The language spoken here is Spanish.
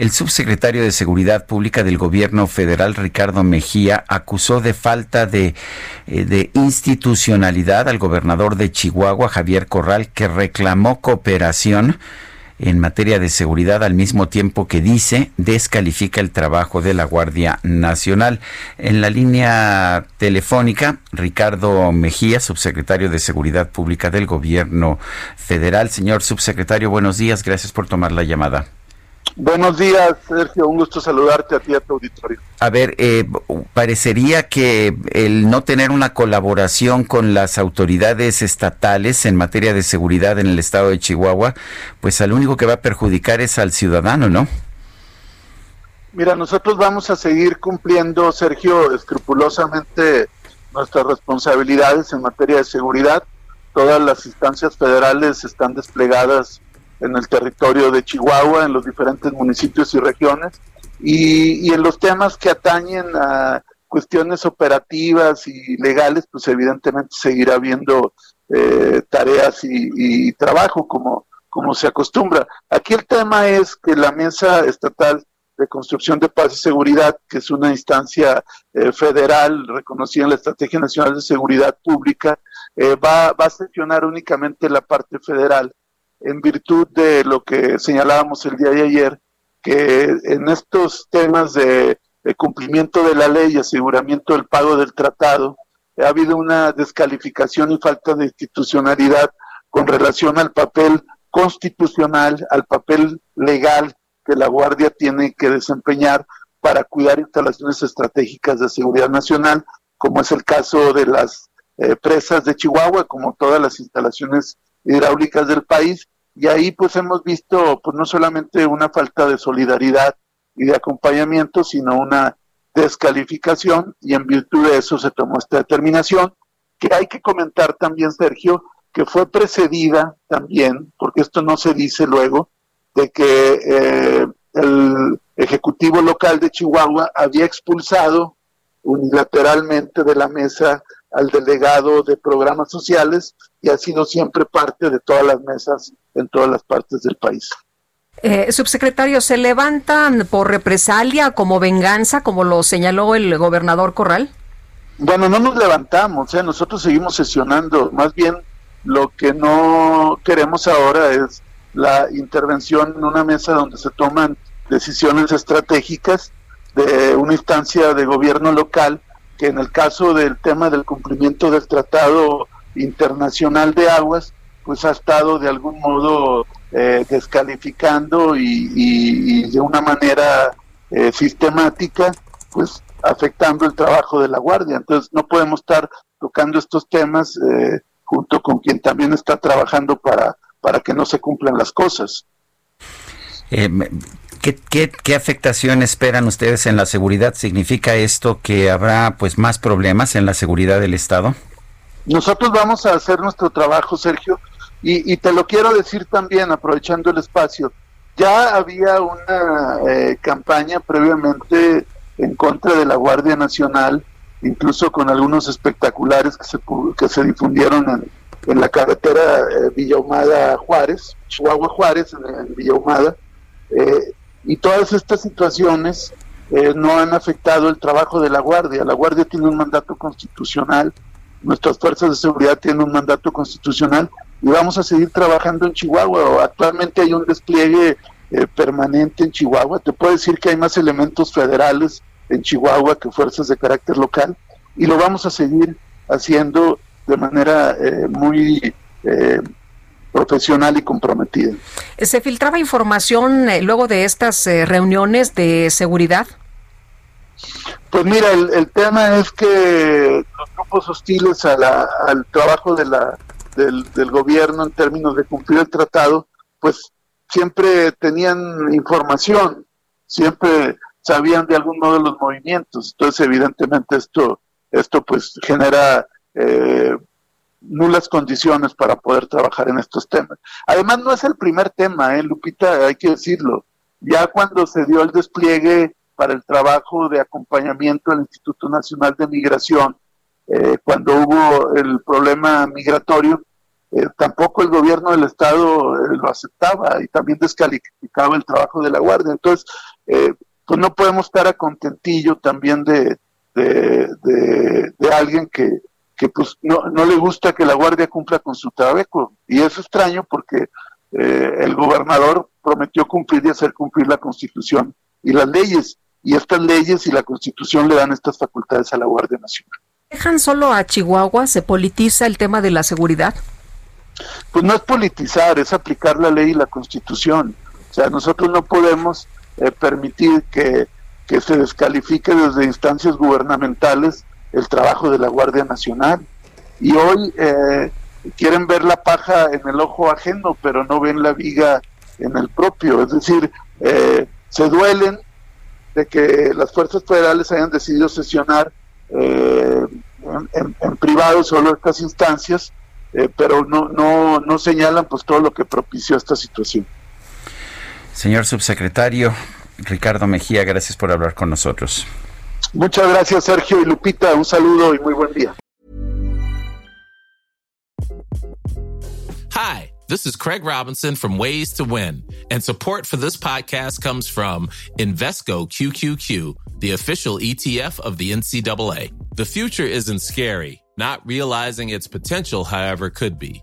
El subsecretario de Seguridad Pública del Gobierno Federal, Ricardo Mejía, acusó de falta de, eh, de, institucionalidad al gobernador de Chihuahua, Javier Corral, que reclamó cooperación en materia de seguridad al mismo tiempo que dice descalifica el trabajo de la Guardia Nacional. En la línea telefónica, Ricardo Mejía, subsecretario de Seguridad Pública del Gobierno Federal. Señor subsecretario, buenos días. Gracias por tomar la llamada. Buenos días, Sergio. Un gusto saludarte a ti a tu auditorio. A ver, eh, parecería que el no tener una colaboración con las autoridades estatales en materia de seguridad en el estado de Chihuahua, pues al único que va a perjudicar es al ciudadano, ¿no? Mira, nosotros vamos a seguir cumpliendo, Sergio, escrupulosamente nuestras responsabilidades en materia de seguridad. Todas las instancias federales están desplegadas en el territorio de Chihuahua, en los diferentes municipios y regiones, y, en los temas que atañen a cuestiones operativas y legales, pues evidentemente seguirá habiendo eh, tareas y, trabajo como, como se acostumbra. Aquí el tema es que la Mesa Estatal de Construcción de Paz y Seguridad, que es una instancia eh, federal reconocida en la Estrategia Nacional de Seguridad Pública, eh, va, va a sesionar únicamente la parte federal en virtud de lo que señalábamos el día de ayer, que en estos temas de, cumplimiento de la ley y aseguramiento del pago del tratado, ha habido una descalificación y falta de institucionalidad con relación al papel constitucional, al papel legal que la Guardia tiene que desempeñar para cuidar instalaciones estratégicas de seguridad nacional, como es el caso de las eh, presas de Chihuahua, como todas las instalaciones hidráulicas del país y ahí pues hemos visto pues no solamente una falta de solidaridad y de acompañamiento, sino una descalificación y en virtud de eso se tomó esta determinación que hay que comentar también Sergio que fue precedida también, porque esto no se dice luego, de que eh, el Ejecutivo local de Chihuahua había expulsado unilateralmente de la mesa al delegado de programas sociales y ha sido siempre parte de todas las mesas en todas las partes del país. Eh, subsecretario, ¿se levantan por represalia como venganza, como lo señaló el gobernador Corral? Bueno, no nos levantamos, ¿eh? nosotros seguimos sesionando, más bien lo que no queremos ahora es la intervención en una mesa donde se toman decisiones estratégicas de una instancia de gobierno local que en el caso del tema del cumplimiento del Tratado Internacional de Aguas, pues ha estado de algún modo eh, descalificando y, de una manera eh, sistemática, pues afectando el trabajo de la Guardia. Entonces no podemos estar tocando estos temas eh, junto con quien también está trabajando para, para que no se cumplan las cosas. ¿Qué, qué, afectación esperan ustedes en la seguridad? ¿Significa esto que habrá pues más problemas en la seguridad del Estado? Nosotros vamos a hacer nuestro trabajo, Sergio, y, te lo quiero decir también, aprovechando el espacio. Ya había una eh, campaña previamente en contra de la Guardia Nacional, incluso con algunos espectaculares que se, que se difundieron en, en la carretera eh, Villahumada Juárez, Chihuahua Juárez, en, en Villahumada. Eh, y todas estas situaciones eh, no han afectado el trabajo de la Guardia. La Guardia tiene un mandato constitucional, nuestras fuerzas de seguridad tienen un mandato constitucional y vamos a seguir trabajando en Chihuahua. Actualmente hay un despliegue eh, permanente en Chihuahua. Te puedo decir que hay más elementos federales en Chihuahua que fuerzas de carácter local y lo vamos a seguir haciendo de manera eh, muy profesional y comprometida. ¿Se filtraba información eh, luego de estas eh, reuniones de seguridad? Pues mira, el, tema es que los grupos hostiles al trabajo de la, del, gobierno en términos de cumplir el tratado, pues siempre tenían información, siempre sabían de algún modo los movimientos. Entonces, evidentemente, esto, esto pues genera eh, nulas condiciones para poder trabajar en estos temas. Además, no es el primer tema, ¿eh, Lupita, hay que decirlo. Ya cuando se dio el despliegue para el trabajo de acompañamiento al Instituto Nacional de Migración, eh, cuando hubo el problema migratorio, eh, tampoco el gobierno del Estado eh, lo aceptaba y también descalificaba el trabajo de la Guardia. Entonces, pues no podemos estar a contentillo también de, de, de, alguien que, que pues no, no, le gusta que la Guardia cumpla con su trabajo. Y es extraño porque el gobernador prometió cumplir y hacer cumplir la Constitución y las leyes. Y estas leyes y la Constitución le dan estas facultades a la Guardia Nacional. ¿Dejan solo a Chihuahua? ¿Se politiza el tema de la seguridad? Pues no es politizar, es aplicar la ley y la Constitución. O sea, nosotros no podemos eh, permitir que, se descalifique desde instancias gubernamentales el trabajo de la Guardia Nacional. Y hoy eh, quieren ver la paja en el ojo ajeno, pero no ven la viga en el propio. Es decir, eh, se duelen de que las fuerzas federales hayan decidido sesionar eh, en, privado solo estas instancias, eh, pero no, no, no señalan pues todo lo que propició esta situación. Señor subsecretario Ricardo Mejía, gracias por hablar con nosotros. Muchas gracias Sergio y Lupita, un saludo y muy buen día. Hi, this is Craig Robinson from Ways to Win, and support for this podcast comes from Invesco QQQ the official ETF of the NCAA. The future isn't scary. Not realizing its potential, however, could be.